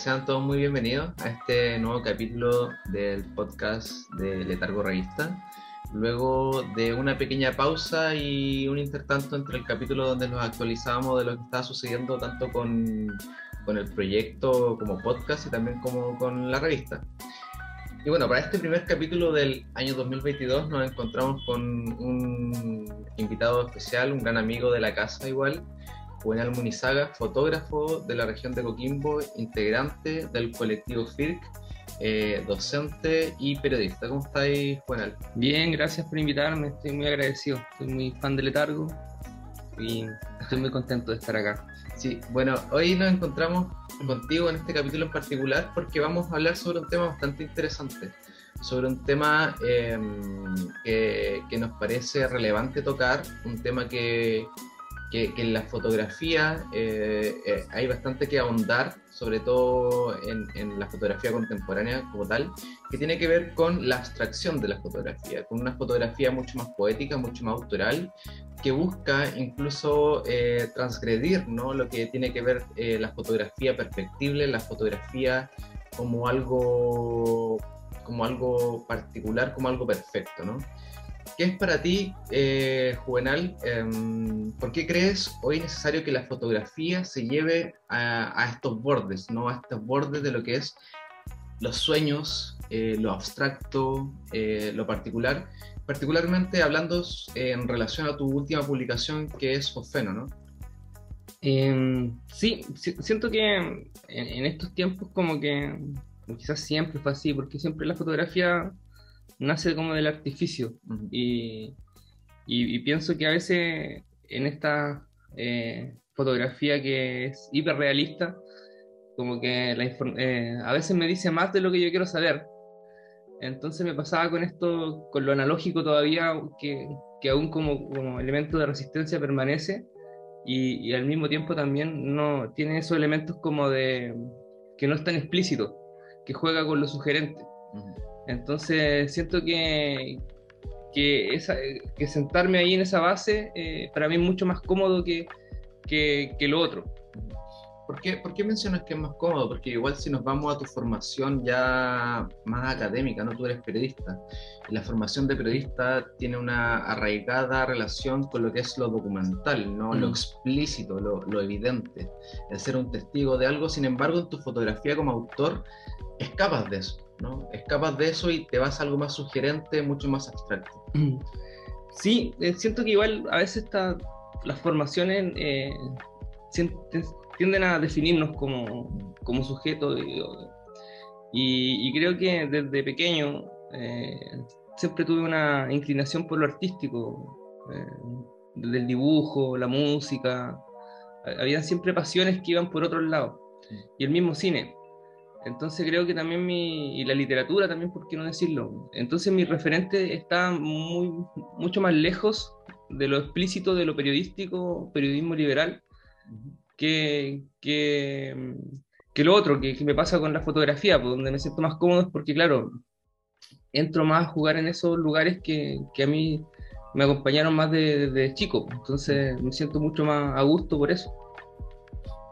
sean todos muy bienvenidos a este nuevo capítulo del podcast de Letargo Revista. Luego de una pequeña pausa y un intertanto entre el capítulo donde nos actualizábamos de lo que estaba sucediendo tanto con, con el proyecto como podcast y también como con la revista. Y bueno, para este primer capítulo del año 2022 nos encontramos con un invitado especial, un gran amigo de la casa igual, Juvenal Munizaga, fotógrafo de la región de Coquimbo, integrante del colectivo FIRC, eh, docente y periodista. ¿Cómo estáis, Juvenal? Bien, gracias por invitarme, estoy muy agradecido, soy muy fan de Letargo y estoy muy contento de estar acá. Sí, bueno, hoy nos encontramos contigo en este capítulo en particular porque vamos a hablar sobre un tema bastante interesante, sobre un tema em, que, que, nos parece relevante tocar, un tema que, que, en la fotografía eh, eh, hay bastante que ahondar, sobre todo en, en, la fotografía contemporánea como tal, que tiene que ver con la abstracción de la fotografía, con una fotografía mucho más poética, mucho más autoral, que busca incluso eh, transgredir ¿no? lo que tiene que ver la fotografía perfectible, la fotografía como algo, como algo particular, como algo perfecto. ¿no? ¿Qué es para ti, eh, Juvenal? Em, ¿Por qué crees hoy necesario que la fotografía se lleve a, estos bordes, ¿no? a estos bordes de lo que es los sueños, eh, lo abstracto, eh, lo particular? Particularmente hablando en relación a tu última publicación que es Fosfeno, ¿no? Em, sí, siento que en, estos tiempos como que quizás siempre fue así, porque siempre la fotografía nace como del artificio. y, y, pienso que a veces en esta eh, fotografía que es hiperrealista, como que la eh, a veces me dice más de lo que yo quiero saber. Entonces me pasaba con esto, con lo analógico todavía, que, que aún como, como, elemento de resistencia permanece y, y, al mismo tiempo también no tiene esos elementos como de que no es tan explícito, que juega con lo sugerente. Entonces siento que, que, esa, que sentarme ahí en esa base eh, para mí es mucho más cómodo que, que, que lo otro. ¿Por qué, ¿Por qué, mencionas que es más cómodo? Porque igual si nos vamos a tu formación ya más académica, ¿no? Tú eres periodista. Y la formación de periodista tiene una arraigada relación con lo que es lo documental, ¿no? Lo mm. explícito, lo, lo, evidente. El ser un testigo de algo. Sin embargo, en tu fotografía como autor escapas de eso. ¿No? Escapas de eso y te vas a algo más sugerente, mucho más abstracto. Sí, eh, siento que igual a veces las formaciones eh, tienden a definirnos como, como sujetos y, creo que desde pequeño eh, siempre tuve una inclinación por lo artístico, desde el dibujo, la música, había siempre pasiones que iban por otros lados y el mismo cine. Entonces creo que también mi, y la literatura también, ¿por qué no decirlo? Entonces mi referente está muy, mucho más lejos de lo explícito, de lo periodístico, periodismo liberal, que, que, que lo otro, que, que, me pasa con la fotografía, pues, donde me siento más cómodo es porque, claro, entro más a jugar en esos lugares que, que a mí me acompañaron más desde de chico, entonces me siento mucho más a gusto por eso.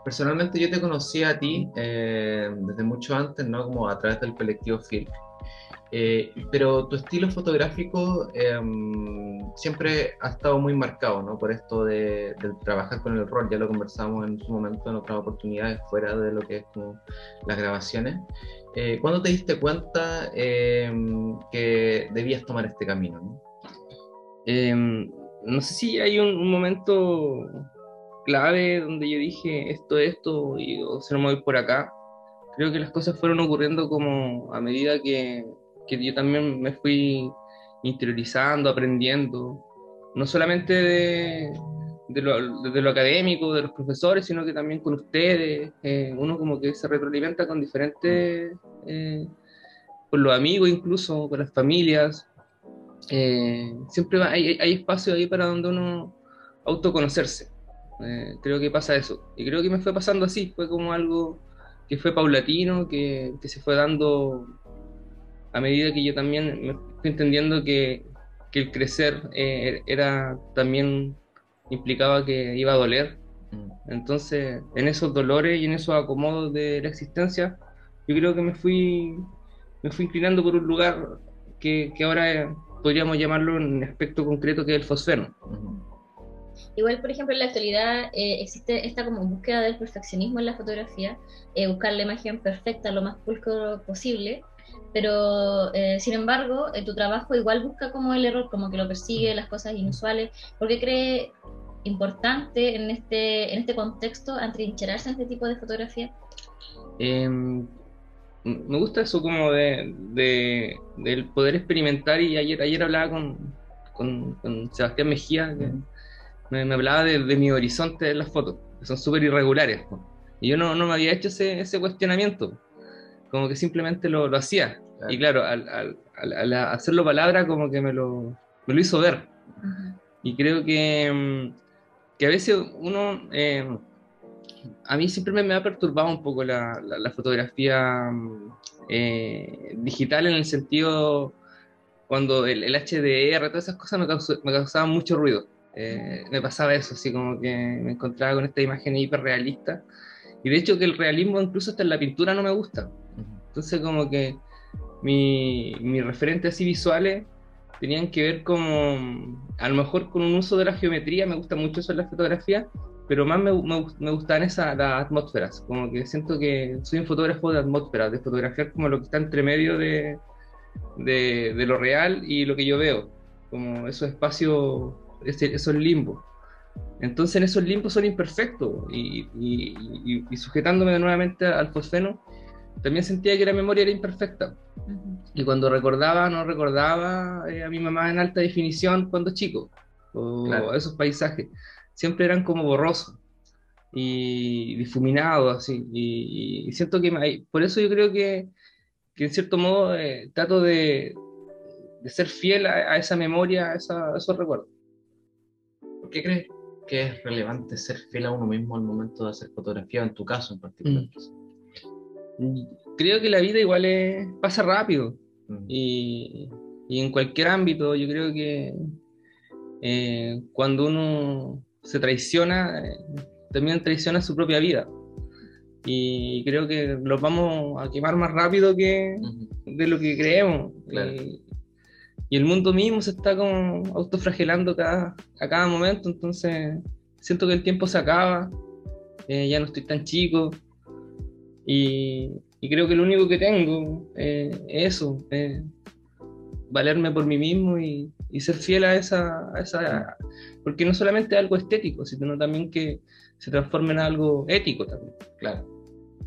Personalmente yo te conocí a ti eh, desde mucho antes, ¿no? Como a través del colectivo FIRC. Eh, pero tu estilo fotográfico em, siempre ha estado muy marcado, ¿no? Por esto de, trabajar con el rol, ya lo conversamos en su momento en otras oportunidades fuera de lo que es como las grabaciones. Eh, ¿Cuándo te diste cuenta em, que debías tomar este camino? ¿no? Em, no sé si hay un momento clave donde yo dije esto, esto, y o se me voy por acá. Creo que las cosas fueron ocurriendo como a medida que, que yo también me fui interiorizando, aprendiendo, no solamente de, de, lo, de, lo, académico, de los profesores, sino que también con ustedes. Eh, uno como que se retroalimenta con diferentes, eh, con los amigos incluso, con las familias. Eh, siempre hay, hay espacio ahí para donde uno autoconocerse. Eh, creo que pasa eso. Y creo que me fue pasando así, fue como algo que fue paulatino, que, que se fue dando a medida que yo también me fui entendiendo que, que el crecer eh, era también implicaba que iba a doler Mm. Entonces, en esos dolores y en esos acomodos de la existencia, yo creo que me fui, me fui inclinando por un lugar que, que ahora podríamos llamarlo en un aspecto concreto que es el fosfeno. Igual, por ejemplo, en la actualidad eh, existe esta como búsqueda del perfeccionismo en la fotografía, eh, buscar la imagen perfecta, lo más pulcro posible, pero eh, sin embargo, tu trabajo igual busca como el error, como que lo persigue, las cosas inusuales. ¿Por qué cree importante en este, en este contexto atrincherarse en este tipo de fotografía? Em, me gusta eso como de, del poder experimentar y ayer, ayer hablaba con, con, Sebastián Mejía, que me, hablaba de, mi horizonte en las fotos, que son súper irregulares. Y yo no, no, me había hecho ese, ese cuestionamiento, como que simplemente lo, lo hacía. Y claro, al, al, hacerlo palabra como que me lo, me lo hizo ver. Y creo que, mm, que a veces uno... Eh, a mí siempre me, ha perturbado un poco la, la, fotografía mm, eh, digital en el sentido cuando el, el, HDR, todas esas cosas me, me causaban mucho ruido. Eh, me pasaba eso, así como que me encontraba con esta imagen hiperrealista. Y de hecho que el realismo incluso hasta en la pintura no me gusta. Entonces como que mi, mi referentes así visuales tenían que ver como, a lo mejor con un uso de la geometría, me gusta mucho eso en la fotografía, pero más me, me, me gustan esas las atmósferas, como que siento que soy un fotógrafo de atmósferas, de fotografiar como lo que está entre medio de, de, de lo real y lo que yo veo, como esos espacios, esos limbos. Entonces en esos limbos son imperfectos y, y, y, sujetándome nuevamente al fosfeno, también sentía que la memoria era imperfecta. Y cuando recordaba, no recordaba eh, a mi mamá en alta definición cuando chico, o esos paisajes siempre eran como borrosos y difuminados, así. Y, siento que por eso yo creo que, que en cierto modo eh, trato de, de, ser fiel a, esa memoria, a, esos recuerdos. ¿Por qué crees que es relevante ser fiel a uno mismo al momento de hacer fotografía, en tu caso en particular? Mm. Creo que la vida igual pasa rápido mm. y, y, en cualquier ámbito yo creo que eh, cuando uno se traiciona, eh, también traiciona su propia vida. Y creo que los vamos a quemar más rápido que de lo que creemos. Y, el mundo mismo se está como autofragelando cada, a cada momento, entonces siento que el tiempo se acaba, eh, ya no estoy tan chico. Y, creo que lo único que tengo eh, es eso, valerme por mí mismo y, y ser fiel a esa, a esa, porque no solamente algo estético, sino también que se transforme en algo ético también, claro,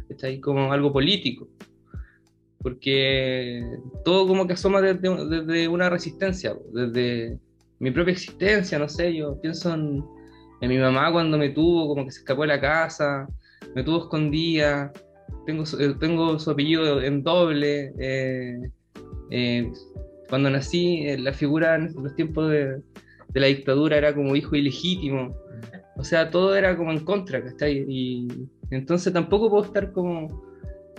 está ahí como algo político, porque todo como que asoma desde, una resistencia, desde mi propia existencia, no sé, yo pienso en, mi mamá cuando me tuvo, como que se escapó de la casa, me tuvo escondida, tengo, eh, tengo su apellido en doble, eh, eh, cuando nací, la figura en los tiempos de, la dictadura era como hijo ilegítimo. O sea, todo era como en contra, ¿cachai? Y entonces tampoco puedo estar como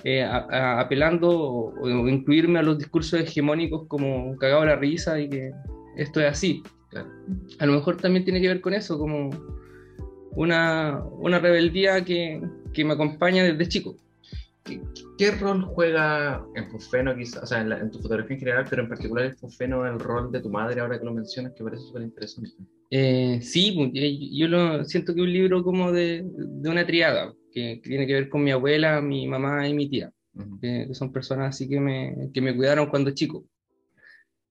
eh, apelando o, incluirme a los discursos hegemónicos como cagado la risa y que esto es así. A lo mejor también tiene que ver con eso, como una, una rebeldía que, que me acompaña desde chico. ¿Qué, rol juega en Fosfeno, quizás, o sea, en, tu fotografía en general, pero en particular en Fosfeno, el rol de tu madre, ahora que lo mencionas, que parece súper interesante? Eh, sí, pues, yo lo siento que es un libro como de, de una triada, que, tiene que ver con mi abuela, mi mamá y mi tía, que, son personas así que me, que me cuidaron cuando chico.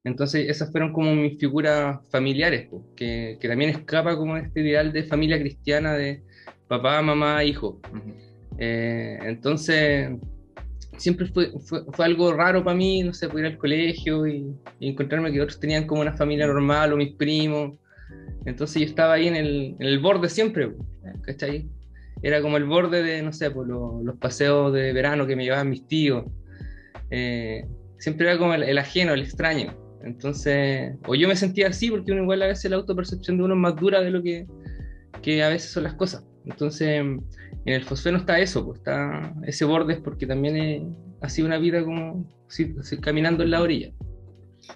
Entonces, esas fueron como mis figuras familiares, pues, que, que, también escapa como este ideal de familia cristiana de papá, mamá, hijo. Eh, entonces, siempre fue, fue, algo raro para mí, no sé, ir al colegio y, encontrarme que otros tenían como una familia normal o mis primos. Entonces yo estaba ahí en el, en el borde siempre, ¿cachai? Era como el borde de, no sé, por pues, los paseos de verano que me llevaban mis tíos. Eh, siempre era como el, ajeno, el extraño. Entonces, o yo me sentía así porque uno igual a veces la autopercepción de uno es más dura de lo que, que a veces son las cosas. Entonces, en el fosfeno está eso, pues está ese borde, porque también ha sido una vida como caminando en la orilla.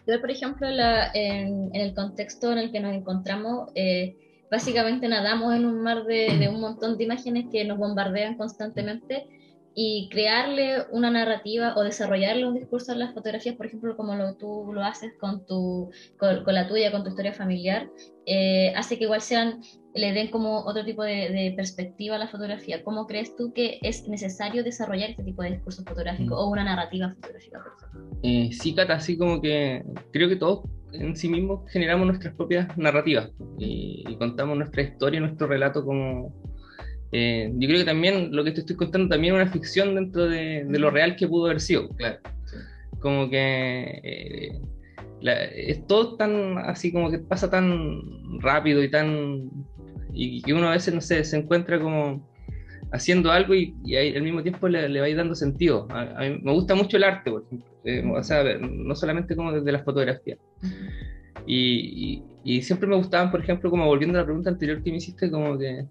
Yo, por ejemplo, la, en, el contexto en el que nos encontramos, eh, básicamente nadamos en un mar de, de un montón de imágenes que nos bombardean constantemente y crearle una narrativa o desarrollarle un discurso en las fotografías, por ejemplo, como lo, tú lo haces con, tu, con, la tuya, con tu historia familiar, eh, hace que igual sean, le den como otro tipo de, perspectiva a la fotografía. ¿Cómo crees tú que es necesario desarrollar este tipo de discurso fotográfico mm. o una narrativa fotográfica, por? Eh, sí, Cata, así como que creo que todos en sí mismos generamos nuestras propias narrativas y, y contamos nuestra historia, nuestro relato como eh, yo creo que también lo que te estoy contando también es una ficción dentro de, lo real que pudo haber sido. Claro. Como que eh, es todo tan así como que pasa tan rápido y tan y que uno a veces no sé se encuentra como haciendo algo y, al mismo tiempo le, le va a ir dando sentido. A, mí me gusta mucho el arte, por ejemplo. Eh, o sea, no solamente como desde las fotografías. Y, y, y, siempre me gustaban, por ejemplo, como volviendo a la pregunta anterior que me hiciste, como que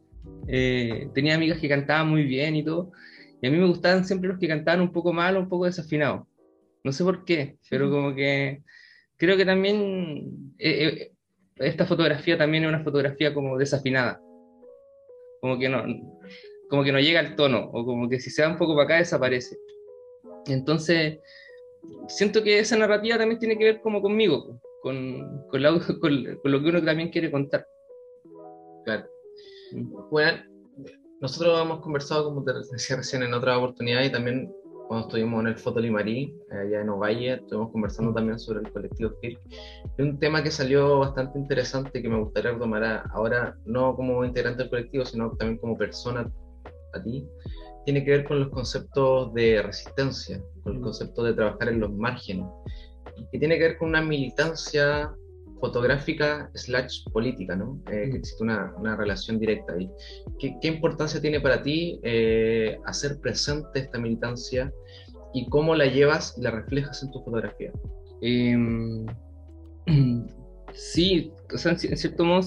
eh, tenía amigas que cantaban muy bien y todo, y a mí me gustaban siempre los que cantaban un poco mal o un poco desafinados. No sé por qué, pero como que creo que también eh, eh, esta fotografía también es una fotografía como desafinada. Como que no, como que no llega al tono, o como que si se da un poco para acá desaparece. Entonces, siento que esa narrativa también tiene que ver como conmigo, con, con, con lo que uno también quiere contar. Claro. Bueno, nosotros hemos conversado, como te decía recién, en otra oportunidad y también cuando estuvimos en el Fotolimarí, allá en Ovalle, estuvimos conversando también sobre el colectivo FIR. Y un tema que salió bastante interesante que me gustaría retomar ahora, no como integrante del colectivo, sino también como persona a ti, tiene que ver con los conceptos de resistencia, con el concepto de trabajar en los márgenes, y tiene que ver con una militancia fotográfica slash política, ¿no? Eh, que existe una, una, relación directa ahí. ¿Qué, ¿Qué, importancia tiene para ti eh, hacer presente esta militancia y cómo la llevas y la reflejas en tu fotografía? Em, sí, o sea, en cierto modo,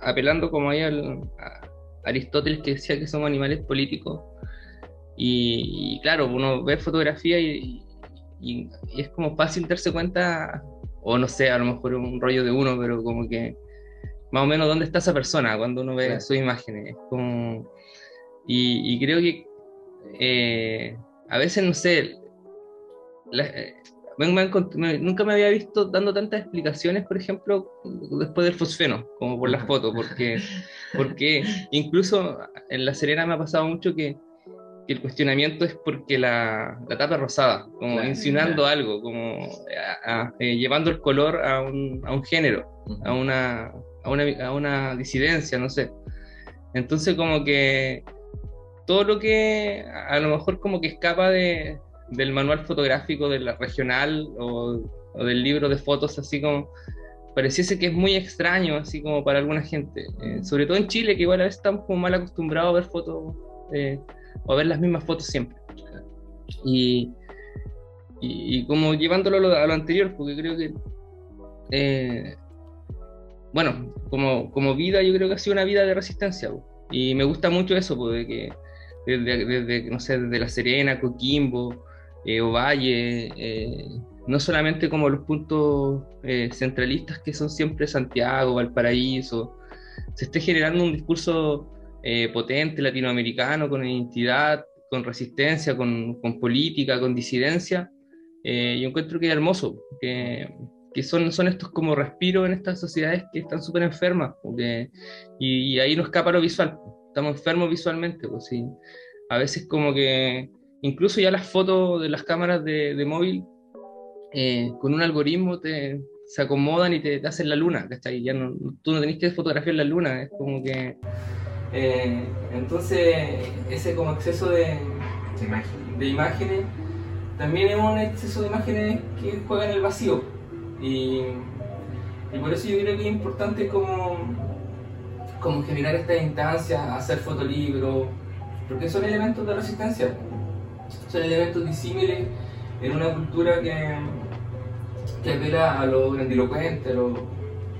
apelando como ahí al, Aristóteles que decía que somos animales políticos, y, claro, uno ve fotografía y, y, y, es como fácil darse cuenta o no sé, a lo mejor un rollo de uno, pero como que más o menos dónde está esa persona cuando uno ve sus imágenes. Como, y, creo que eh, a veces, no sé, eh, nunca me había visto dando tantas explicaciones, por ejemplo, después del fosfeno, como por las fotos, porque, porque incluso en La Serena me ha pasado mucho que el cuestionamiento es porque la, la tapa es rosada, como insinuando algo, como eh, llevando el color a un, a un género, a, una, a, una, a, una, disidencia, no sé. Entonces como que todo lo que a lo mejor como que escapa de, del manual fotográfico de la regional o, del libro de fotos, así como pareciese que es muy extraño, así como para alguna gente, eh, sobre todo en Chile, que igual a veces estamos como mal acostumbrados a ver fotos. Eh, o ver las mismas fotos siempre. Y, y, como llevándolo a lo, anterior, porque creo que, eh, bueno, como, como vida yo creo que ha sido una vida de resistencia. Y me gusta mucho eso, porque que desde, desde, no sé, desde La Serena, Coquimbo, eh, Ovalle, eh, no solamente como los puntos eh, centralistas que son siempre Santiago, Valparaíso, se esté generando un discurso eh, potente latinoamericano, con identidad, con resistencia, con, con política, con disidencia. Eh, yo encuentro que es hermoso, que, que, son, son estos como respiros en estas sociedades que están súper enfermas, porque, y, ahí nos escapa lo visual, estamos enfermos visualmente, pues sí. A veces como que incluso ya las fotos de las cámaras de, de móvil eh, con un algoritmo te, se acomodan y te, hacen la luna, ¿cachai? Ya no, tú no tenés que fotografiar la luna, es como que eh, entonces, ese como exceso de, de, imágenes también es un exceso de imágenes que juega en el vacío. Y, y por eso yo creo que es importante como, como generar esta instancia, hacer fotolibros, porque son elementos de resistencia, son elementos disímiles en una cultura que, que apela a lo grandilocuente, a lo,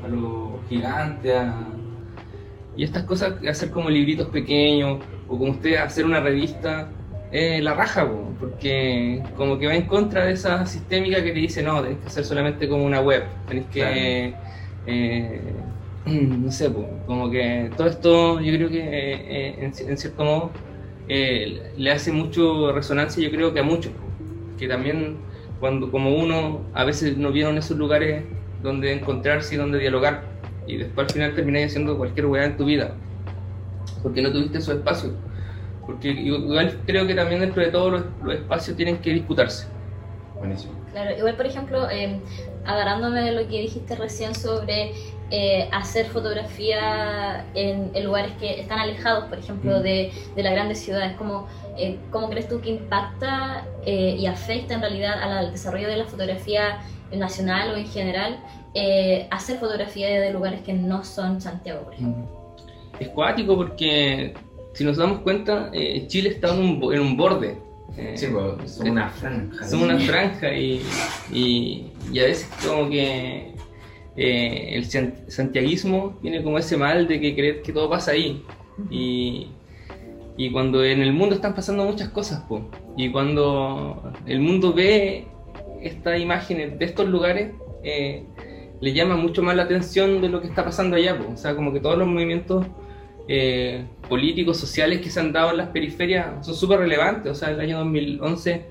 a lo gigante, a y estas cosas, hacer como libritos pequeños, o como usted hacer una revista, eh, la raja, porque como que va en contra de esa sistémica que te dice, no, tenés que hacer solamente como una web, tenés que... Eh, no sé, como que todo esto yo creo que eh, en, cierto modo le hace mucho resonancia, yo creo que a muchos, que también cuando como uno a veces no vieron esos lugares donde encontrarse y donde dialogar, y después al final termináis haciendo cualquier weá en tu vida, porque no tuviste esos espacios. Porque igual creo que también dentro de todos los, espacios tienen que disputarse. Buenísimo. Claro, igual por ejemplo, eh, agarrándome de lo que dijiste recién sobre eh, hacer fotografía en, lugares que están alejados, por ejemplo, mm. de, de, las grandes ciudades, ¿cómo, eh, ¿cómo crees tú que impacta eh, y afecta en realidad al desarrollo de la fotografía nacional o en general hacer fotografía de lugares que no son Santiago, por ejemplo? Mm. Es cuático porque si nos damos cuenta, Chile está en un, en un borde sí, pues, son una franja. Son una franja y, y, y, a veces como que eh, el santiaguismo tiene como ese mal de que creer que todo pasa ahí. Y, cuando en el mundo están pasando muchas cosas, y cuando el mundo ve estas imágenes de estos lugares, eh, le llama mucho más la atención de lo que está pasando allá. O sea, como que todos los movimientos eh, políticos, sociales que se han dado en las periferias son súper relevantes. O sea, el año 2011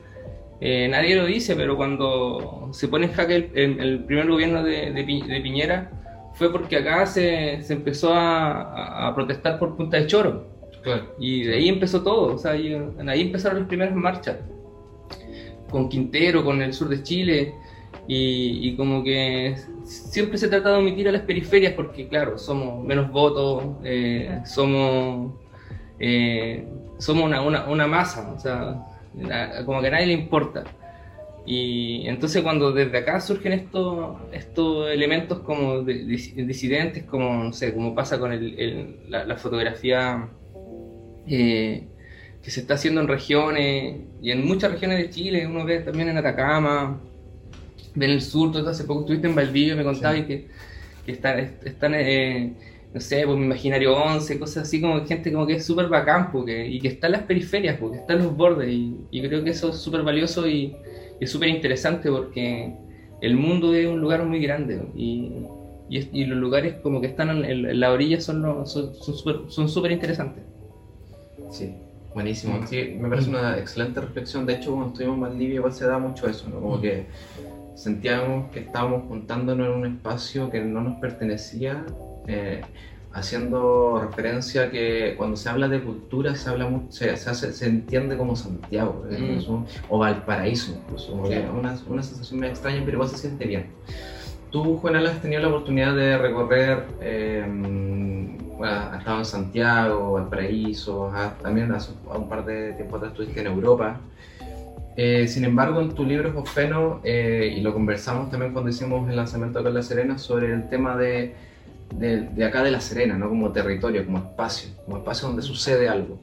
eh, nadie lo dice, pero cuando se pone en jaque el, primer gobierno de, Piñera fue porque acá se, se empezó a, protestar por Punta de Choro. Y de ahí empezó todo. O sea, ahí, ahí empezaron las primeras marchas. Con Quintero, con el sur de Chile. Y, como que siempre se trata de omitir a las periferias porque, claro, somos menos votos, eh, somos, eh, somos una, una, una, masa, o sea, como que a nadie le importa. Y entonces cuando desde acá surgen estos, estos elementos como disidentes, como, no sé, como pasa con el, la, fotografía eh, que se está haciendo en regiones, y en muchas regiones de Chile, uno ve también en Atacama, en el sur, todo hace poco estuviste en Valdivia me contabas que, que están, están eh, no sé, pues mi imaginario 11, cosas así como gente como que es súper bacán porque, y que está en las periferias, porque está en los bordes y, creo que eso es súper valioso y, es súper interesante porque el mundo es un lugar muy grande y, y, los lugares como que están en, la orilla son son súper interesantes. Sí, buenísimo. Sí, me parece una excelente reflexión. De hecho, cuando estuvimos en Valdivia igual se da mucho eso, ¿no? Como que sentíamos que estábamos juntándonos en un espacio que no nos pertenecía, eh, haciendo referencia a que cuando se habla de cultura se habla mucho, se, se, entiende como Santiago mm. o Valparaíso incluso, una, una, sensación muy extraña pero igual se siente bien. Tú, Juanal, has tenido la oportunidad de recorrer, eh, bueno, has estado en Santiago, Valparaíso, también hace un par de tiempo atrás estuviste en Europa. Eh, sin embargo, en tu libro Josfeno, eh, y lo conversamos también cuando hicimos el lanzamiento en La Serena, sobre el tema de, de, acá de La Serena, ¿no? como territorio, como espacio, como espacio donde sucede algo.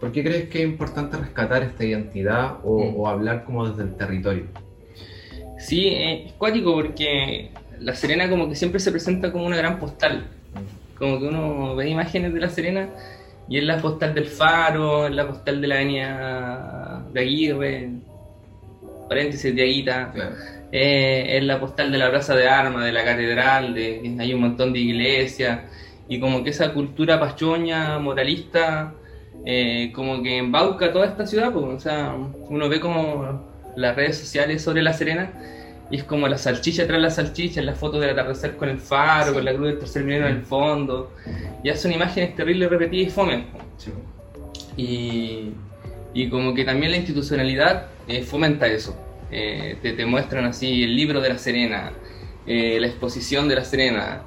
¿Por qué crees que es importante rescatar esta identidad o, mm. hablar como desde el territorio? Sí, es cuático porque La Serena como que siempre se presenta como una gran postal. Como que uno ve imágenes de La Serena y es la postal del Faro, es la postal de la avenida de Aguirre, paréntesis de Aguita, eh, es la postal de la Plaza de Armas, de la Catedral, de, hay un montón de iglesias, y como que esa cultura pachoña, moralista, eh, como que embauca toda esta ciudad, pues, o sea, uno ve como las redes sociales sobre La Serena, y es como la salchicha tras la salchicha, la foto del atardecer con el faro, con la cruz del tercer milenio en el fondo. Ya son imágenes terribles, repetidas y fome. Y, y, como que también la institucionalidad eh, fomenta eso. Eh, te, te, muestran así el libro de la Serena, eh, la exposición de la Serena.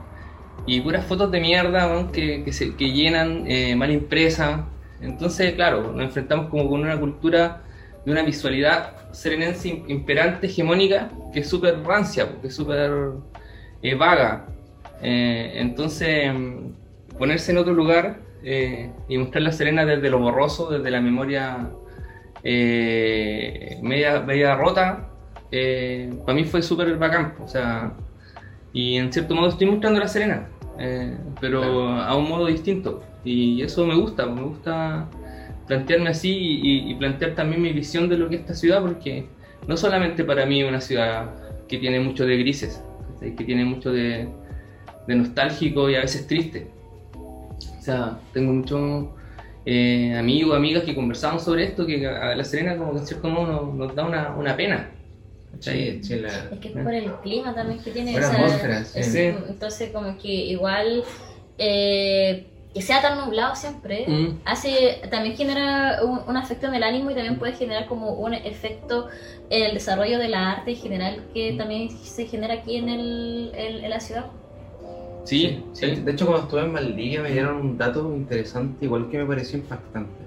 Y puras fotos de mierda que, que, se, que llenan, mal impresa. Entonces, claro, nos enfrentamos como con una cultura de una visualidad serenense imperante, hegemónica, que es súper rancia, que es súper eh, vaga. Eh, entonces, ponerse en otro lugar eh, y mostrar la Serena desde lo borroso, desde la memoria media, media rota, para mí fue súper bacán. O sea, y en cierto modo estoy mostrando la Serena, pero a un modo distinto. Y eso me gusta, me gusta plantearme así y, plantear también mi visión de lo que es esta ciudad, porque no solamente para mí es una ciudad que tiene mucho de grises, que tiene mucho de, de nostálgico y a veces triste. O sea, tengo muchos eh, amigos, amigas que conversamos sobre esto, que a La Serena como que en cierto modo nos, da una, una pena. Sí, Es que es por el clima también que tiene. esa, Entonces como que igual... Eh, que sea tan nublado siempre mm. hace también genera un, un, efecto en el ánimo y también puede generar como un efecto en el desarrollo de la arte en general que mm. también se genera aquí en, el, en, la ciudad. Sí, sí, De hecho, cuando estuve en Valdivia me dieron un dato interesante, igual que me pareció impactante.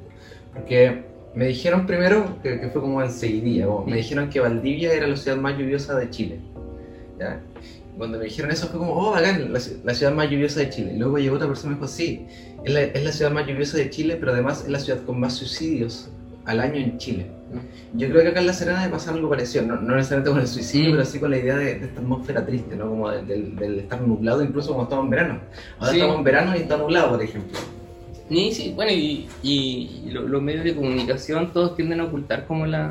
Porque me dijeron primero, que, que fue como enseguidilla, como me dijeron que Valdivia era la ciudad más lluviosa de Chile. ¿ya? Cuando me dijeron eso fue como, oh, bacán, la, ciudad más lluviosa de Chile. Luego llegó otra persona y me dijo, sí, es la, es la, ciudad más lluviosa de Chile, pero además es la ciudad con más suicidios al año en Chile. Yo creo que acá en La Serena debe pasar algo parecido, no, no necesariamente con el suicidio, pero sí con la idea de, esta atmósfera triste, ¿no? Como del, estar nublado, incluso cuando estamos en verano. Ahora estamos en verano y está nublado, por ejemplo. Sí, sí, bueno, y, y los medios de comunicación todos tienden a ocultar como la,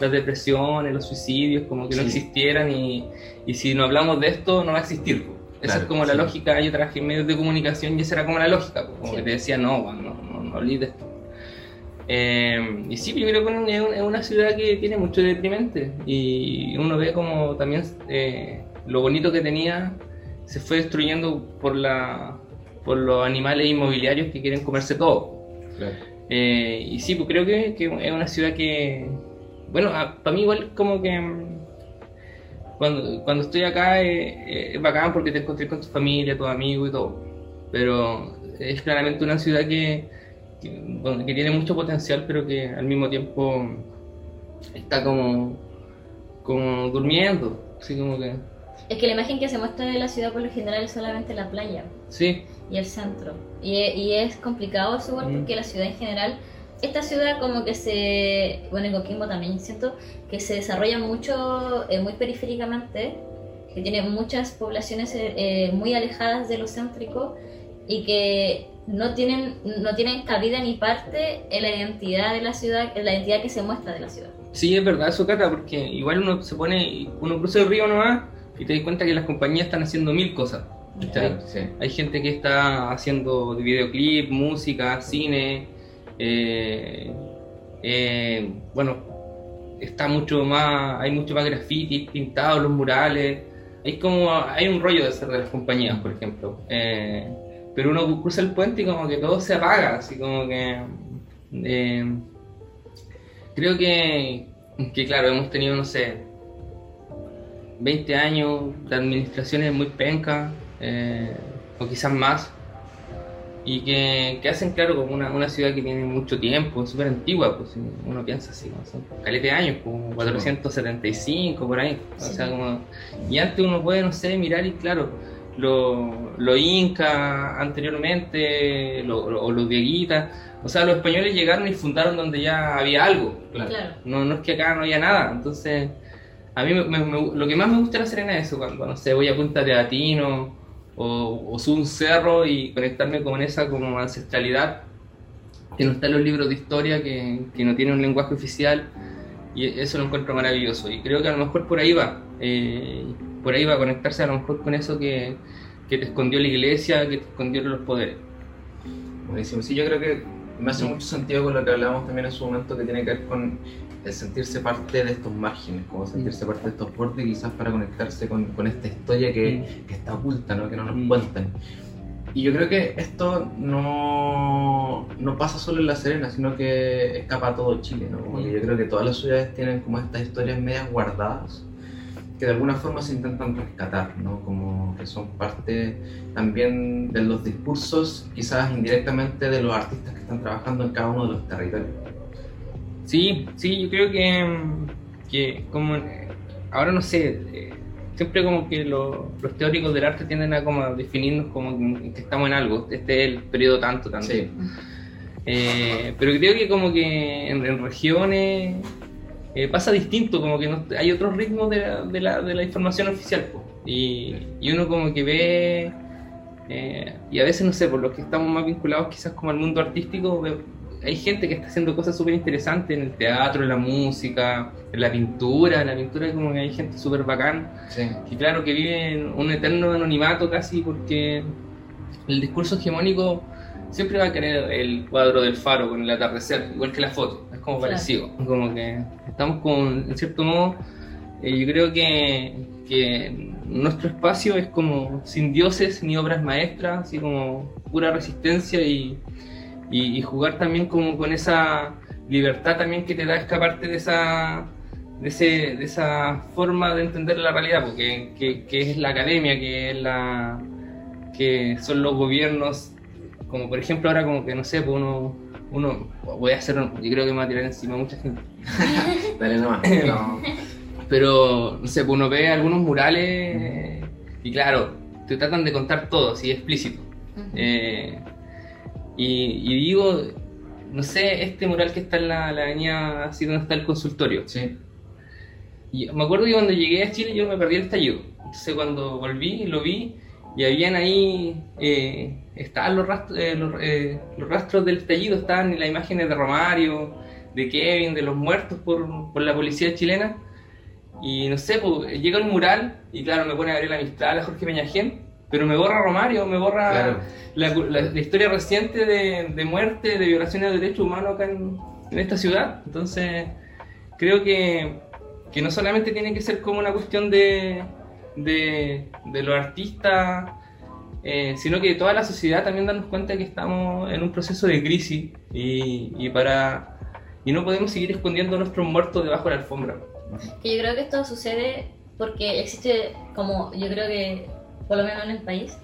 las depresiones, los suicidios, como que no existieran y, y, si no hablamos de esto no va a existir. Esa es como la lógica, yo trabajé en medios de comunicación y esa era como la lógica, como que te decía, no, no, no, no olvides esto. Eh, y sí, primero es una ciudad que tiene mucho deprimente. Y uno ve como también eh, lo bonito que tenía se fue destruyendo por, la, por los animales inmobiliarios que quieren comerse todo. Eh, y sí, pues creo que, que, es una ciudad que, bueno, para mí igual como que mm, cuando, cuando estoy acá es bacán porque te encontré con tu familia, tus amigos y todo, pero es claramente una ciudad que, que, tiene mucho potencial, pero que al mismo tiempo está como, como durmiendo, así como que... Es que la imagen que se muestra de la ciudad por lo general es solamente la playa. Sí. Y el centro. Y, y es complicado eso mm. porque la ciudad en general esta ciudad como que se, bueno, en Coquimbo también siento que se desarrolla mucho, eh, muy periféricamente, que tiene muchas poblaciones eh, eh, muy alejadas de lo céntrico y que no tienen, no tienen cabida ni parte en la identidad de la ciudad, en la identidad que se muestra de la ciudad. Sí, es verdad, eso Cata, porque igual uno se pone, uno cruza el río nomás y te das cuenta que las compañías están haciendo mil cosas. Hay gente que está haciendo videoclip, música, cine, eh, eh, bueno, está mucho más, hay mucho más graffiti pintados, los murales, hay como, hay un rollo de ser de las compañías, por ejemplo. Eh, pero uno cruza el puente y como que todo se apaga, así como que... creo que, que, claro, hemos tenido, no sé, 20 años de administraciones muy pencas, o quizás más, y que, que, hacen, claro, como una, una, ciudad que tiene mucho tiempo, súper antigua, pues uno piensa así, como son calete de años, como 475, por ahí. O sea, como, y antes uno puede, no sé, mirar y claro, los lo incas anteriormente, o los dieguitas, o sea, los españoles llegaron y fundaron donde ya había algo, claro. No, no es que acá no haya nada, entonces a mí lo que más me gusta de la Serena es eso, cuando, no sé, voy a Punta de Teatino o, o subo un cerro y conectarme con esa como ancestralidad que no está en los libros de historia, que, que no tiene un lenguaje oficial y eso lo encuentro maravilloso. Y creo que a lo mejor por ahí va, eh, por ahí va a conectarse a lo mejor con eso que, que te escondió la iglesia, que te escondió los poderes. Buenísimo, sí, yo creo que me hace mucho sentido con lo que hablábamos también en su momento que tiene que ver con el sentirse parte de estos márgenes, como sentirse parte de estos bordes, quizás para conectarse con, con esta historia que, que, está oculta, ¿no? que no nos cuentan. Y yo creo que esto no, no pasa solo en La Serena, sino que escapa a todo Chile. ¿no? Como que yo creo que todas las ciudades tienen como estas historias medias guardadas que de alguna forma se intentan rescatar, ¿no? como que son parte también de los discursos, quizás indirectamente de los artistas que están trabajando en cada uno de los territorios. Sí, sí, yo creo que, que como ahora no sé, eh, siempre como que los teóricos del arte tienden a como definirnos como que estamos en algo, este es el periodo tanto, tanto. Sí. Eh, pero creo que como que en, regiones eh, pasa distinto, como que hay otros ritmos de la, de la, de la información oficial. Y, y, uno como que ve, y a veces no sé, por los que estamos más vinculados quizás como al mundo artístico, hay gente que está haciendo cosas súper interesantes en el teatro, en la música, en la pintura, en la pintura como que hay gente súper bacán, Sí. y claro que vive en un eterno anonimato casi porque el discurso hegemónico siempre va a querer el cuadro del faro con el atardecer, igual que la foto, como Claro. parecido, como que estamos con, en cierto modo, eh, yo creo que, que nuestro espacio es como sin dioses ni obras maestras, así como pura resistencia y, y, y jugar también como con esa libertad también que te da escaparte de esa de, ese- de esa forma de entender la realidad, porque que, que es la academia, que es la que son los gobiernos, como por ejemplo ahora como que no sé, pues uno, uno voy a hacer, yo creo que me va a tirar encima mucha gente, Dale nomás. No. pero no sé, pues uno ve algunos murales y claro, te tratan de contar todo, así explícito. Eh, y, y digo, no sé, este mural que está en la, la avenida, así donde está el consultorio. Sí. Y me acuerdo que cuando llegué a Chile yo me perdí el estallido. Entonces cuando volví, lo vi y habían ahí, eh, estaban los rastros, eh, los, eh, los rastros del estallido, estaban las imágenes de Romario, de Kevin, de los muertos por, por la policía chilena. Y no sé, pues, llega el mural y claro, me pone a Gabriela Mistral, a Jorge Peñagén, pero me borra Romario, me borra Claro. la, la- la historia reciente de, de muerte, de violaciones de derechos humanos acá en, en esta ciudad. Entonces, creo que, que no solamente tiene que ser como una cuestión de, de, de los artistas, eh, sino que toda la sociedad también darnos cuenta que estamos en un proceso de crisis y, y para y no podemos seguir escondiendo a nuestros muertos debajo de la alfombra. Que yo creo que esto sucede porque existe, como yo creo que, por lo menos en el país,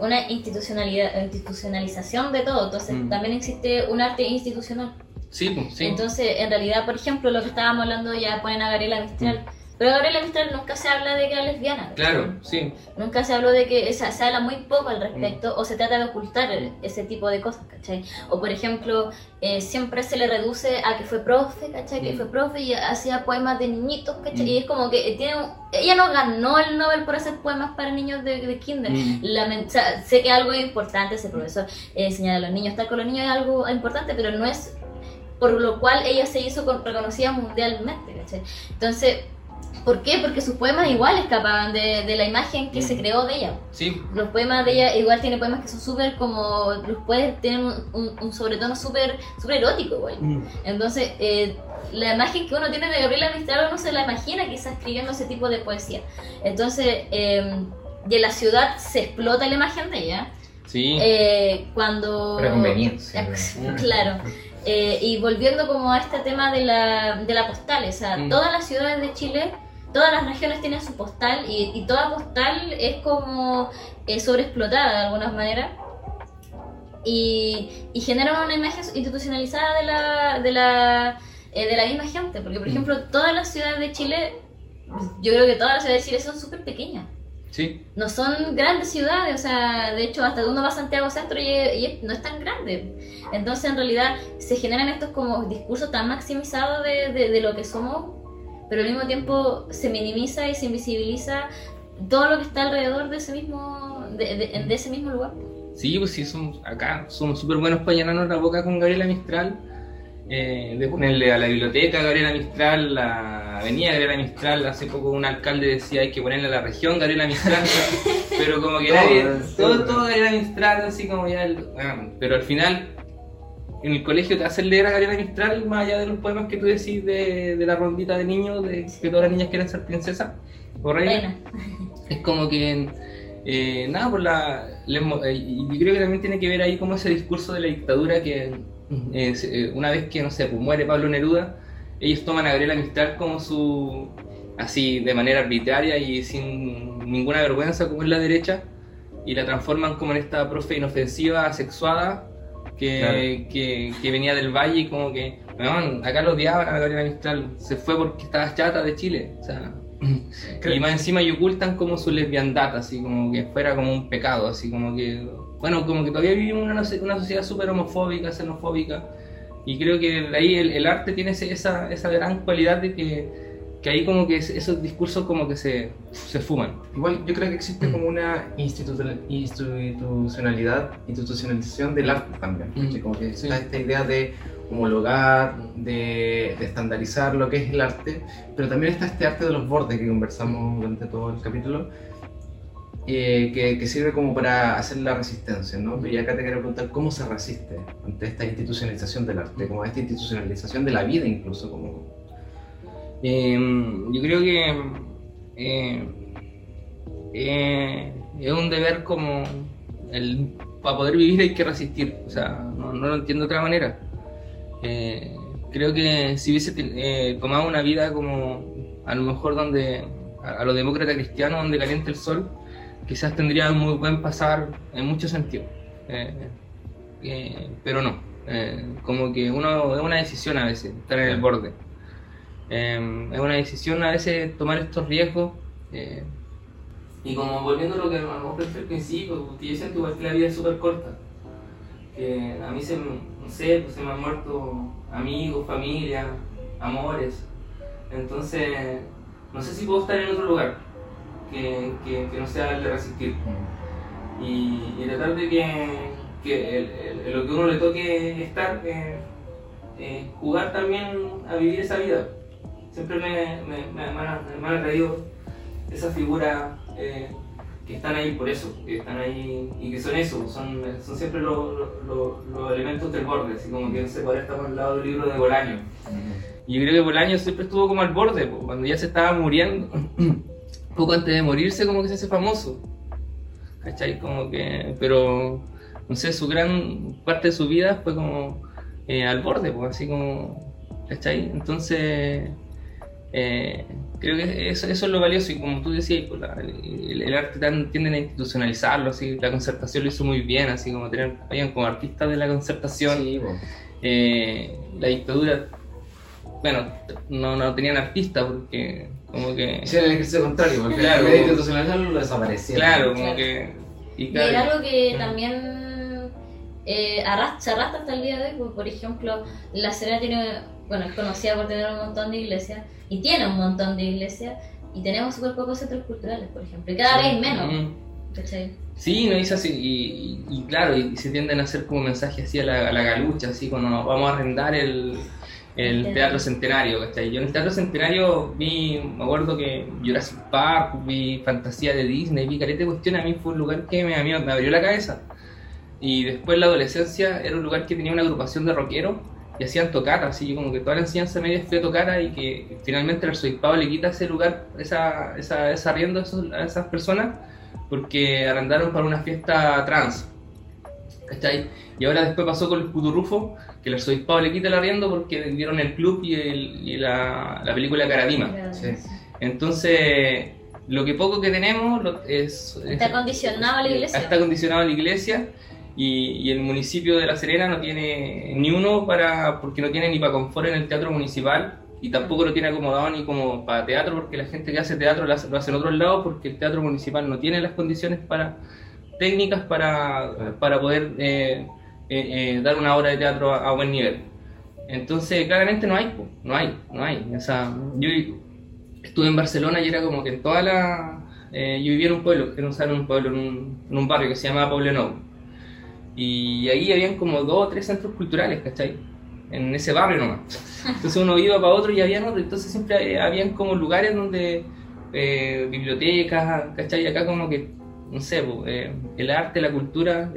una institucionalidad, institucionalización de todo. Entonces, Mm. también existe un arte institucional. Sí, pues, sí. Entonces, en realidad, por ejemplo, lo que estábamos hablando ya ponen a Gabriela Mistral. Pero Gabriela Mistral nunca se habla de que era lesbiana. claro, sí. Nunca se habló de que, o sea, se habla muy poco al respecto o se trata de ocultar ese tipo de cosas, ¿cachai? O por ejemplo, eh, siempre se le reduce a que fue profe, ¿cachai? Que Mm. fue profe y hacía poemas de niñitos, ¿cachai? Mm. Y es como que tiene un- ella no ganó el Nobel por hacer poemas para niños de, de kinder. Mm. Lamen- o sea, sé que algo importante ese profesor eh, enseñar a los niños, estar con los niños es algo importante, pero no es por lo cual ella se hizo con- reconocida mundialmente, ¿cachai? Entonces, ¿por qué? Porque sus poemas igual escapaban de, de la imagen que Mm. se creó de ella. Sí, Los poemas de ella igual tiene poemas que son súper como, los puedes tener un, un- un sobretono súper súper erótico igual. Mm. Entonces, eh, la imagen que uno tiene de Gabriela Mistral uno se la imagina quizás escribiendo ese tipo de poesía. Entonces, eh, en la ciudad se explota la imagen de ella. sí. Eh, cuando... Por conveniencia. claro. Eh, y volviendo como a este tema de la, de la postal, o sea, Mm. todas las ciudades de Chile, todas las regiones tienen su postal y, y toda postal es como eh, sobreexplotada de alguna manera y, y generan una imagen institucionalizada de la, de la, eh, de la misma gente, porque por Mm. ejemplo todas las ciudades de Chile, yo creo que todas las ciudades de Chile son súper pequeñas sí. no son grandes ciudades, o sea, de hecho hasta uno va a Santiago Centro y, y no es tan grande. Entonces en realidad se generan estos como discursos tan maximizados de, de- de lo que somos, pero al mismo tiempo se minimiza y se invisibiliza todo lo que está alrededor de ese mismo, de, de- de ese mismo lugar. Sí, pues sí, somos, acá somos súper buenos para llenarnos la boca con Gabriela Mistral, eh, de ponerle a la biblioteca Gabriela Mistral, la avenida Gabriela Mistral, hace poco un alcalde decía hay que ponerle a la región Gabriela Mistral, pero como que Todo, nadie, todo, todo Gabriela Mistral, así como ya, el- ah, pero al final en el colegio te hacen leer a Gabriela Mistral más allá de los poemas que tú decís de, de la rondita de niños, de que todas las niñas quieren ser princesa o reina es como que eh, nada por la les eh, y yo creo que también tiene que ver ahí como ese discurso de la dictadura que eh, una vez que no sé pues muere Pablo Neruda ellos toman a Gabriela Mistral como su así de manera arbitraria y sin ninguna vergüenza como es la derecha y la transforman como en esta profe inofensiva asexuada que, Claro. que, que venía del valle y como que weón, acá lo odiaban a Gabriela Mistral se fue porque estaba chata de Chile o sea y más encima y ocultan como su lesbiandad, así como que fuera como un pecado, así como que, bueno, como que todavía vivimos una, una sociedad súper homofóbica, xenofóbica, y creo que ahí el, el arte tiene ese- esa, esa gran cualidad de que, que ahí como que es- esos discursos como que se, se fuman. Igual yo creo que existe como una institu- institucionalidad, institucionalización del arte también. Mm. Como que Sí. está esta idea de homologar, de, estandarizar lo que es el arte, pero también está este arte de los bordes que conversamos durante todo el capítulo, eh, que, sirve como para hacer la resistencia, ¿no? Y acá te quiero preguntar cómo se resiste ante esta institucionalización del arte, como esta institucionalización de la vida incluso, como... Em, yo creo que eh, eh, es un deber como el, para poder vivir hay que resistir, o sea, no, lo entiendo de otra manera. creo que si hubiese tomado una vida como a lo mejor donde a, a los demócratas cristianos donde calienta el sol, quizás tendría un muy buen pasar en muchos sentidos. Eh, eh, pero no, eh, como que uno es una decisión a veces, estar en el borde. es una decisión a veces tomar estos riesgos. y como volviendo a lo que hablamos al principio, yo siento igual que la vida es súper corta. Que a mí se, no sé, pues se me han muerto amigos, familia, amores. Entonces, no sé si puedo estar en otro lugar que, que, no sea el de resistir. Y, y tratar de que, que lo que uno le toque estar, eh, eh, jugar también a vivir esa vida. Siempre me, me, me, me han atraído esas figuras eh, que están ahí por eso, que están ahí y que son eso, son, son siempre los, los, elementos del borde, así como que no sé, ahora estamos al lado del libro de Bolaño. Y yo creo que Bolaño siempre estuvo como al borde, cuando ya se estaba muriendo. Poco antes de morirse como que se hace famoso. ¿Cachai? Como que, pero, no sé, su gran parte de su vida fue como eh, al borde, pues así como, ¿cachai? Entonces, eh, creo que eso, eso, es lo valioso y como tú decías, pues, el, arte tan, tienden a institucionalizarlo, así, la concertación lo hizo muy bien, así como tener, habían como artistas de la concertación, eh, la dictadura, bueno, no, no tenían artistas porque como que. Hicieron el ejercicio contrario, porque claro, la institucional lo desaparecía. Claro, como que. Y, claro, algo que también eh, arrastra, se arrastra hasta el día de hoy, pues, por ejemplo, La Serena tiene, bueno, es conocida por tener un montón de iglesias, y tiene un montón de iglesias, y tenemos súper pocos centros culturales, por ejemplo, y cada vez menos. Sí, no dice así, y, y, claro, y, se tienden a hacer como mensajes así a la, a la galucha, así cuando vamos a arrendar el, el Teatro Centenario, ¿cachai? Yo en el Teatro Centenario vi, me acuerdo que Jurassic Park, vi Fantasía de Disney, vi Carete Cuestión, a mí fue un lugar que me, me abrió la cabeza. Y después la adolescencia era un lugar que tenía una agrupación de rockeros y hacían tocatas, así como que toda la enseñanza media fue tocata y que finalmente el arzobispado le quita ese lugar, esa, esa, esa arriendo a, esas personas porque arrendaron para una fiesta trans. ¿Cachai? Y ahora después pasó con el Puturrufo, que el arzobispado le quita el arriendo porque vieron el club y, el, y la, la, película Caradima. Entonces, lo que poco que tenemos es... Está condicionado a la iglesia. Está condicionado a la iglesia y, y, el municipio de La Serena no tiene ni uno para... porque no tiene ni para confort en el teatro municipal y tampoco lo tiene acomodado ni como para teatro porque la gente que hace teatro lo hace, lo hace en otros lados porque el teatro municipal no tiene las condiciones para técnicas para, para poder eh, eh, eh, dar una obra de teatro a, buen nivel. Entonces, claramente no hay, no hay, no hay. O sea, yo estuve en Barcelona y era como que en toda la... Eh, yo vivía en un pueblo, no en un pueblo, en un, barrio que se llamaba Poblenou. Y ahí habían como dos o tres centros culturales, ¿cachai? En ese barrio nomás. Entonces uno iba para otro y había otro. Entonces siempre habían como lugares donde... bibliotecas, ¿cachai? Y acá como que, no sé, el arte, la cultura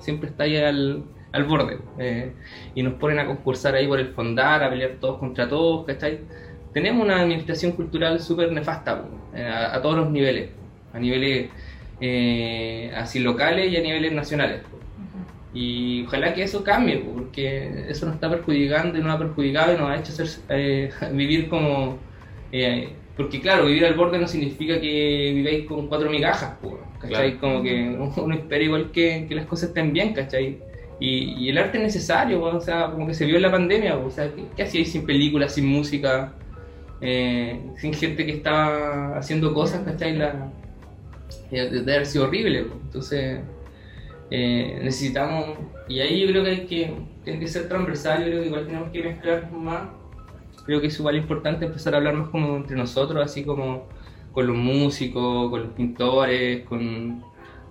siempre está ahí al, al borde. Eh, y nos ponen a concursar ahí por el fondar, a pelear todos contra todos, ¿cachai? Tenemos una administración cultural súper nefasta eh, a, todos los niveles, a niveles eh, así locales y a niveles nacionales. Y ojalá que eso cambie, porque eso nos está perjudicando y nos ha perjudicado y nos ha hecho hacer, vivir como porque claro, vivir al borde no significa que viváis con cuatro migajas, ¿cachai? Como que uno espera igual que, que, las cosas estén bien, ¿cachai? Y, y el arte es necesario, o sea, como que se vio en la pandemia, o sea, ¿qué, qué hacíais sin películas, sin música, eh, sin gente que estaba haciendo cosas, ¿cachai? La, eh, de haber sido horrible, entonces eh, necesitamos, y ahí yo creo que hay que, tiene que ser transversal, yo creo que igual tenemos que mezclar más creo que es igual importante empezar a hablar más como entre nosotros, así como con los músicos, con los pintores, con,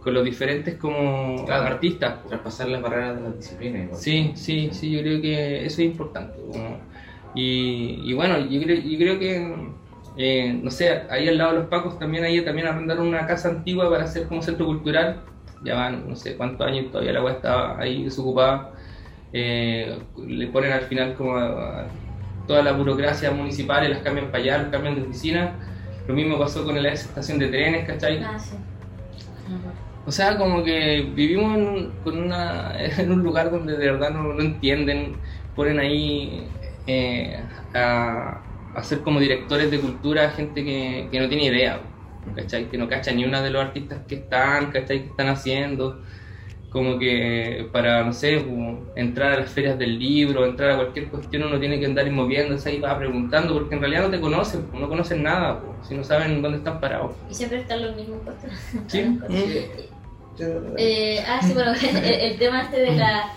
con los diferentes como Claro. artistas. Traspasar las barreras de las disciplinas. igual. Sí, sí, sí, yo creo que eso es importante. como- y, y bueno, yo creo, yo creo que, eh, no sé, ahí al lado de los Pacos también ahí también arrendaron una casa antigua para hacer como centro cultural. Ya van, no sé cuántos años todavía la web estaba ahí desocupada. Eh, le ponen al final como a- a toda la burocracia municipal y las cambian para allá, las cambian de oficina. Lo mismo pasó con la estación de trenes, ¿cachai? Ah, sí. O sea, como que vivimos en un, con una, en un lugar donde de verdad no, no entienden, ponen ahí eh, a, a ser como directores de cultura gente que, que no tiene idea, ¿cachai? Que no cacha ni una de los artistas que están, ¿cachai? Que están haciendo. Como que para, no sé, como entrar a las ferias del libro, entrar a cualquier cuestión, uno tiene que andar y moviéndose ahí, va preguntando, porque en realidad no te conocen, no conocen nada, po, si no saben dónde están parados. Y siempre están los mismos puestos. Sí. Eh, ah, sí, bueno, el, el tema este de la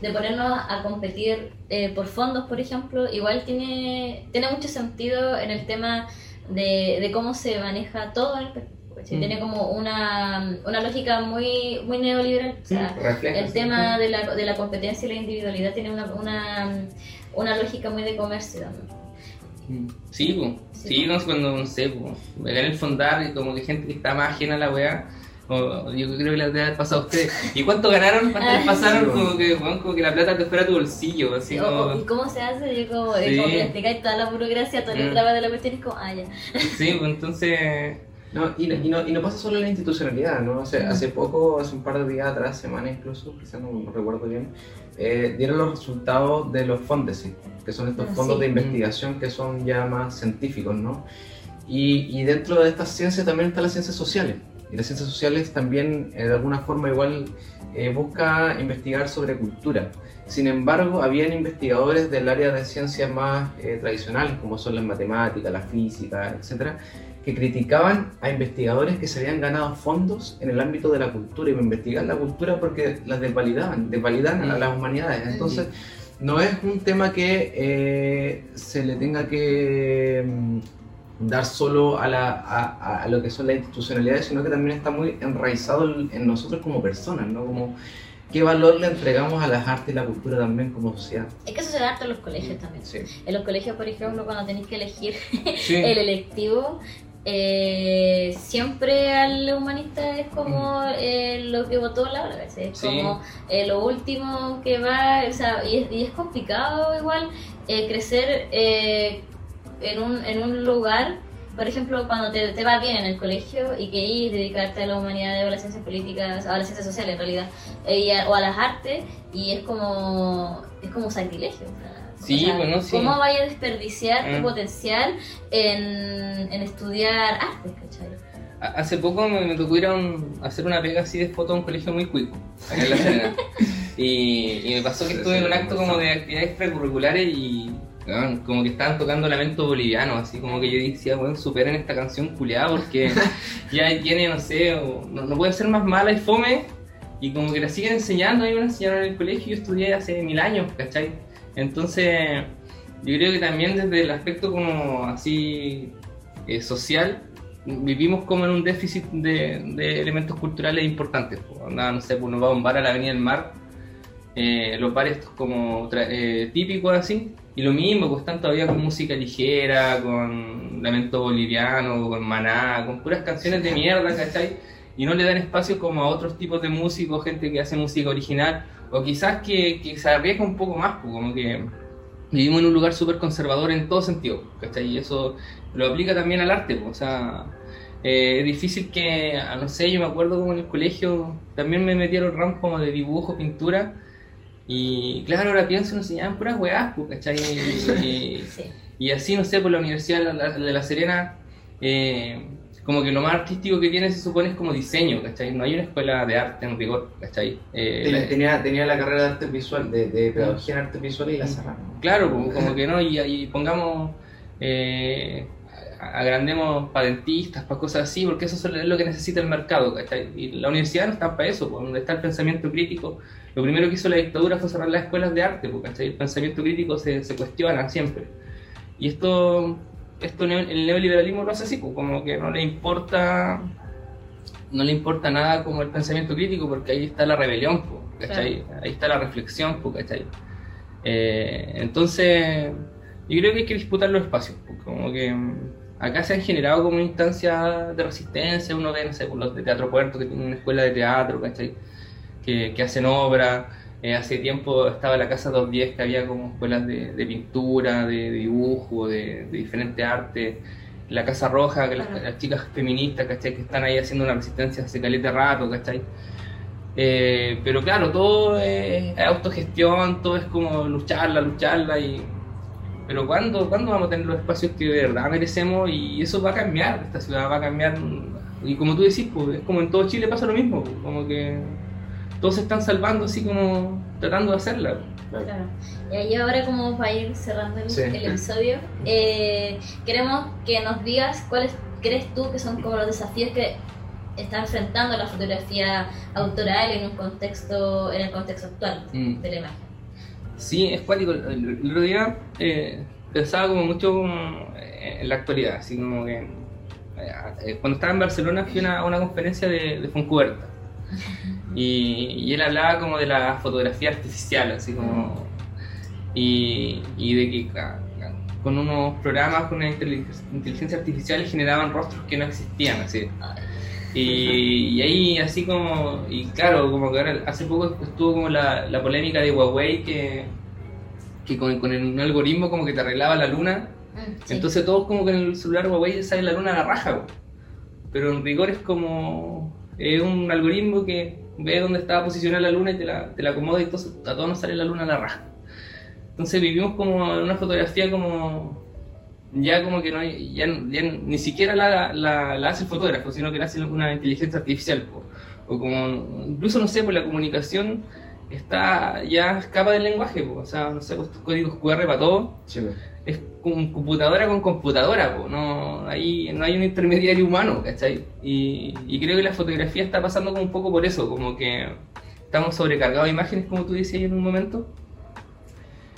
de ponernos a competir eh, por fondos, por ejemplo, igual tiene, tiene mucho sentido en el tema de, de cómo se maneja todo el ¿cachai? Mm. Tiene como una, una lógica muy, muy neoliberal. O sea, Refleja, el sí. tema de la, de la competencia y la individualidad tiene una, una, una lógica muy de comercio también. Sí, pues. Sí, Sí, no sé, cuando, no sé, pues. El fondar y como que gente que está más ajena a la weá. o yo creo que la haber pasado a ustedes. ¿Y cuánto ganaron? ¿Cuánto les pasaron? Sí. Como que, weón, como que la plata te fuera a tu bolsillo, así O- o- ¿Y como... cómo se hace? Yo como, Sí. como que toda la burocracia, toda la Mm. traba de la cuestión y es como, ah, ya. Sí, pues entonces... No, y, no- y, no, y no pasa solo en la institucionalidad, ¿no? Ujú. hace poco, hace un par de días atrás, semanas incluso, quizás no, recuerdo bien, eh, dieron los resultados de los FONDESI, que son estos Ah, fondos sí. de investigación que son ya más científicos, ¿no? Y, y dentro de estas ciencias también están las ciencias sociales. Y las ciencias sociales también, eh, de alguna forma, igual eh, busca investigar sobre cultura. Sin embargo, habían investigadores del área de ciencias más eh, tradicionales, como son las matemáticas, la física, etcétera, que criticaban a investigadores que se habían ganado fondos en el ámbito de la cultura y investigar la cultura porque las desvalidaban, desvalidan a las humanidades. Entonces, no es un tema que eh, se le tenga que mm, dar solo a, la, a, a lo que son las institucionalidades, sino que también está muy enraizado en en nosotros como personas, ¿no? Como qué valor le entregamos a las artes y la cultura también como sociedad. Es que eso se da harto en los colegios también. Sí. En los colegios, por ejemplo, cuando tenéis que elegir Sí. el electivo, eh, siempre al humanista es como eh, lo que votó la hora, Es Sí. como eh, lo último que va, o sea, y es, y es complicado igual eh, crecer eh, en, un, en un lugar, por ejemplo, cuando te, te va bien en el colegio y que ir dedicarte a la humanidad o a las ciencias políticas, a las ciencias sociales en realidad, y a- o a las artes, y es como, es como sacrilegio. sea, Sí, o sea, bueno, sí. ¿Cómo vaya a desperdiciar Mm. tu potencial en, en estudiar artes, cachai? Ha- Hace poco me, me tocó ir a, un- hacer una pega así de foto a un colegio muy cuico, acá en La Serena. y, y me pasó que Sí, estuve sí, en un acto como de actividades extracurriculares y como que estaban tocando lamento boliviano, así como que yo decía, bueno, superen esta canción culiada porque ya tiene, no sé, o- no, no puede ser más mala y fome. Y como que la siguen enseñando, a mí me la enseñaron en el colegio, yo estudié hace mil años, ¿cachai? Entonces, yo creo que también desde el aspecto como así eh, social, vivimos como en un déficit de, de elementos culturales importantes. no sé, pues uno va a un bar a la Avenida del Mar, eh, los bares estos como eh, típicos así, y lo mismo, pues están todavía con música ligera, con lamento boliviano, con maná, con puras canciones de mierda, ¿cachai? Y no le dan espacio como a otros tipos de músicos, gente que hace música original, o quizás que, que se arriesga un poco más, pues como que vivimos en un lugar súper conservador en todo sentido, ¿cachai? Y eso lo aplica también al arte, pues, o sea, eh, es difícil que, ah, no sé, yo me acuerdo como en el colegio también me metieron ramos como de dibujo, pintura, y claro, ahora pienso, nos enseñaban puras weás, pues, ¿cachai? Y, Sí. y así, no sé, por la Universidad de la, de La Serena, eh, como que lo más artístico que tiene se supone es como diseño, ¿cachai? No hay una escuela de arte en rigor, ¿cachai? Eh, Tenía, la- tenía, tenía la carrera de arte visual, de, de pedagogía en arte visual y la cerraron. Claro, como, como que no, y, y pongamos, eh, agrandemos para dentistas, para cosas así, porque eso es lo que necesita el mercado, ¿cachai? Y la universidad no está para eso, donde está el pensamiento crítico. Lo primero que hizo la dictadura fue cerrar las escuelas de arte, ¿cachai? El pensamiento crítico se, se cuestiona siempre. Y esto, esto el neoliberalismo lo hace así, pues, como que no le importa no le importa nada como el pensamiento crítico porque ahí está la rebelión, ¿cachai? Ahí está la reflexión, ¿cachai? Eh, entonces, yo creo que hay que disputar los espacios, como que mm, acá se han generado como instancias de resistencia, uno ve, no sé, los de Teatro Puerto que tienen una escuela de teatro, ¿cachai? Que, que hacen obra. Eh, hace tiempo estaba la Casa 210 que había como escuelas de, pintura, de, dibujo, de, de diferente arte la Casa Roja, que las, chicas feministas, ¿cachai? Que están ahí haciendo una resistencia hace calete rato, ¿cachai? Eh, pero claro, todo es, autogestión, todo es como lucharla, lucharla y... Pero ¿cuándo, ¿cuándo vamos a tener los espacios que de verdad merecemos? Y eso va a cambiar, esta ciudad va a cambiar. Y como tú decís, pues, es como en todo Chile pasa lo mismo, pues, como que todos se están salvando así como tratando de hacerla. Claro. Y ahí ahora como para ir cerrando el, episodio, eh, queremos que nos digas cuáles crees tú que son como los desafíos que está enfrentando la fotografía autoral en un contexto, en el contexto actual mm. de la imagen. Sí, es cuático. El, otro día eh, pensaba como mucho en la actualidad, así como que eh, cuando estaba en Barcelona fui a una, conferencia de, de Foncuberta y, él hablaba como de la fotografía artificial, así como. Y, de que con unos programas, con una inteligencia artificial generaban rostros que no existían, así. Y, ahí así como, y claro, como que ahora hace poco estuvo como la, la polémica de Huawei que, que con, con un algoritmo como que te arreglaba la luna. Mm, Entonces todos como que en el celular Huawei sale la luna a la raja, pero en rigor es como, es un algoritmo que ve dónde estaba posicionada la luna y te la, te la acomoda y entonces a todos nos sale la luna a la raja. Entonces vivimos como en una fotografía como ya como que no hay, ya, ni siquiera la, la, hace el fotógrafo, sino que la hace una inteligencia artificial. O, como, incluso no sé, por la comunicación está ya escapa del lenguaje, o sea, no sé, pues códigos QR para todo. Es con computadora con computadora, no, hay, no hay un intermediario humano, ¿cachai? Y, y, creo que la fotografía está pasando como un poco por eso, como que estamos sobrecargados de imágenes, como tú decías en un momento.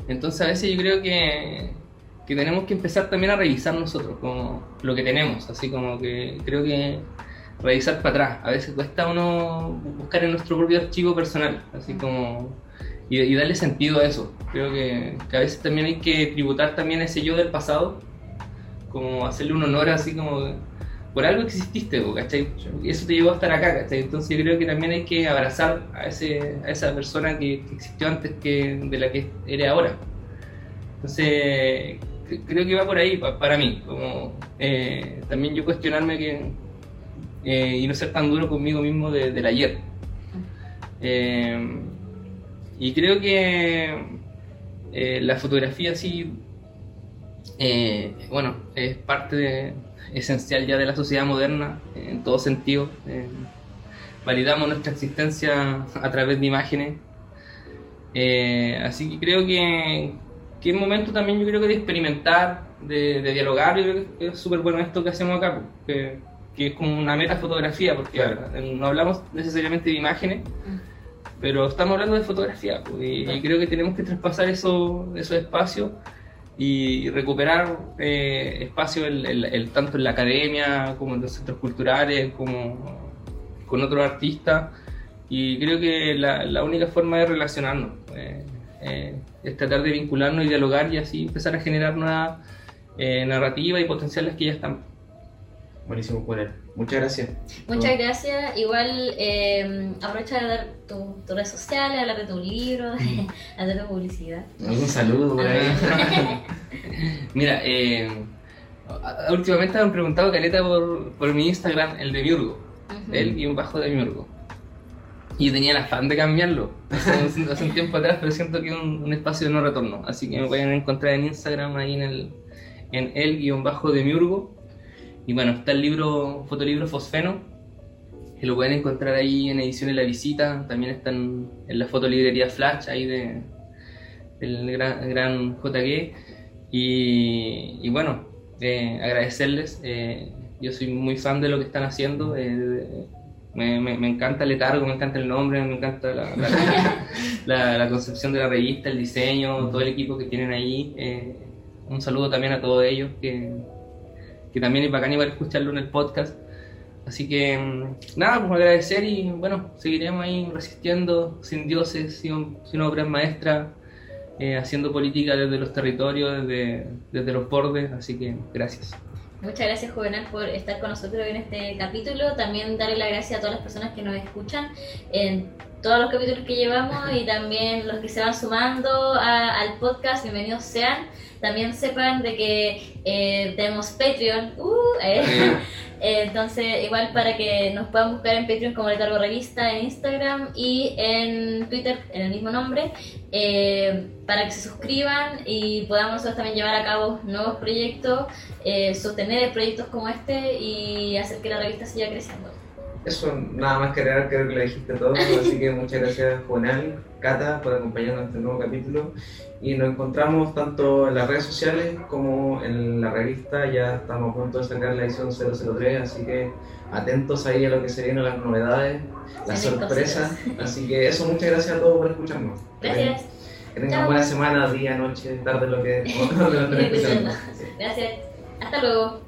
Entonces a veces yo creo que, que tenemos que empezar también a revisar nosotros como lo que tenemos, así como que creo que revisar para atrás. A veces cuesta uno buscar en nuestro propio archivo personal, así como. Y, darle sentido a eso. Creo que, a veces también hay que tributar también ese yo del pasado, como hacerle un honor así como por algo que exististe, ¿cachai? Y eso te llevó a estar acá, ¿cachai? Entonces yo creo que también hay que abrazar a, ese, a esa persona que, existió antes que de la que eres ahora. Entonces creo que va por ahí para mí, como eh, también yo cuestionarme que eh, y no ser tan duro conmigo mismo de, del ayer. Eh, y creo que eh, la fotografía sí, bueno, es parte esencial ya de la sociedad moderna en todo sentido. validamos nuestra existencia a través de imágenes. así que creo que, que es momento también yo creo que de experimentar, de, dialogar, yo creo que es súper bueno esto que hacemos acá. Que, que es como una metafotografía, porque no hablamos necesariamente de imágenes, pero estamos hablando de fotografía, pues, y, creo que tenemos que traspasar eso, esos espacios y recuperar eh, espacio el, tanto en la academia como en los centros culturales, como con otros artistas, y creo que la, única forma de relacionarnos eh, eh, es tratar de vincularnos y dialogar y así empezar a generar nuevas narrativas y potenciales que ya están. Buenísimo, Juan. Muchas gracias. Muchas gracias. Igual eh, aprovecha de dar tus tu redes sociales, hablar de tu libro, hacer tu publicidad. Un saludo por ahí. Mira, eh, últimamente me han preguntado Caleta por, por mi Instagram, el de Miurgo, el guion bajo de Miurgo. Y yo tenía el afán de cambiarlo hace, un tiempo atrás, pero siento que es un, espacio de no retorno. Así que me pueden encontrar en Instagram ahí en el, en el guion bajo de Miurgo y bueno, está el libro, fotolibro Fosfeno, que lo pueden encontrar ahí en ediciones La Visita, también están en la fotolibrería Flash, ahí de, del gran, gran JG. Y, bueno, eh, agradecerles, eh, yo soy muy fan de lo que están haciendo. Eh, me, me, encanta el letargo, me encanta el nombre, me encanta la, la, concepción de la revista, el diseño, todo el equipo que tienen ahí. un saludo también a todos ellos que, que también es bacán igual escucharlo en el podcast, Así que mm, nada, pues agradecer y bueno, seguiremos ahí resistiendo sin dioses, sin, sin obras maestras, eh, haciendo política desde los territorios, desde, desde los bordes, así que gracias. Muchas gracias, Juvenal, por estar con nosotros en este capítulo. También darle las gracias a todas las personas que nos escuchan en todos los capítulos que llevamos y también los que se van sumando al podcast. Bienvenidos sean. También sepan de que eh, tenemos Patreon. Uh, eh. entonces, igual para que nos puedan buscar en Patreon como Letargo Revista, en Instagram y en Twitter en el mismo nombre, eh, para que se suscriban y podamos nosotros también llevar a cabo nuevos proyectos, sostener proyectos como este y hacer que la revista siga creciendo. Eso, nada más que agregar, creo que le dijiste todo, así que muchas gracias Juvenal, Cata, por acompañarnos en este nuevo capítulo y nos encontramos tanto en las redes sociales como en la revista, ya estamos a punto de sacar la edición 003, así que atentos ahí a lo que se vienen las novedades, las sorpresas, así que eso, muchas gracias a todos por escucharnos. Gracias. Que tengan buena semana, día, noche, tarde, lo que, lo Gracias. Hasta luego.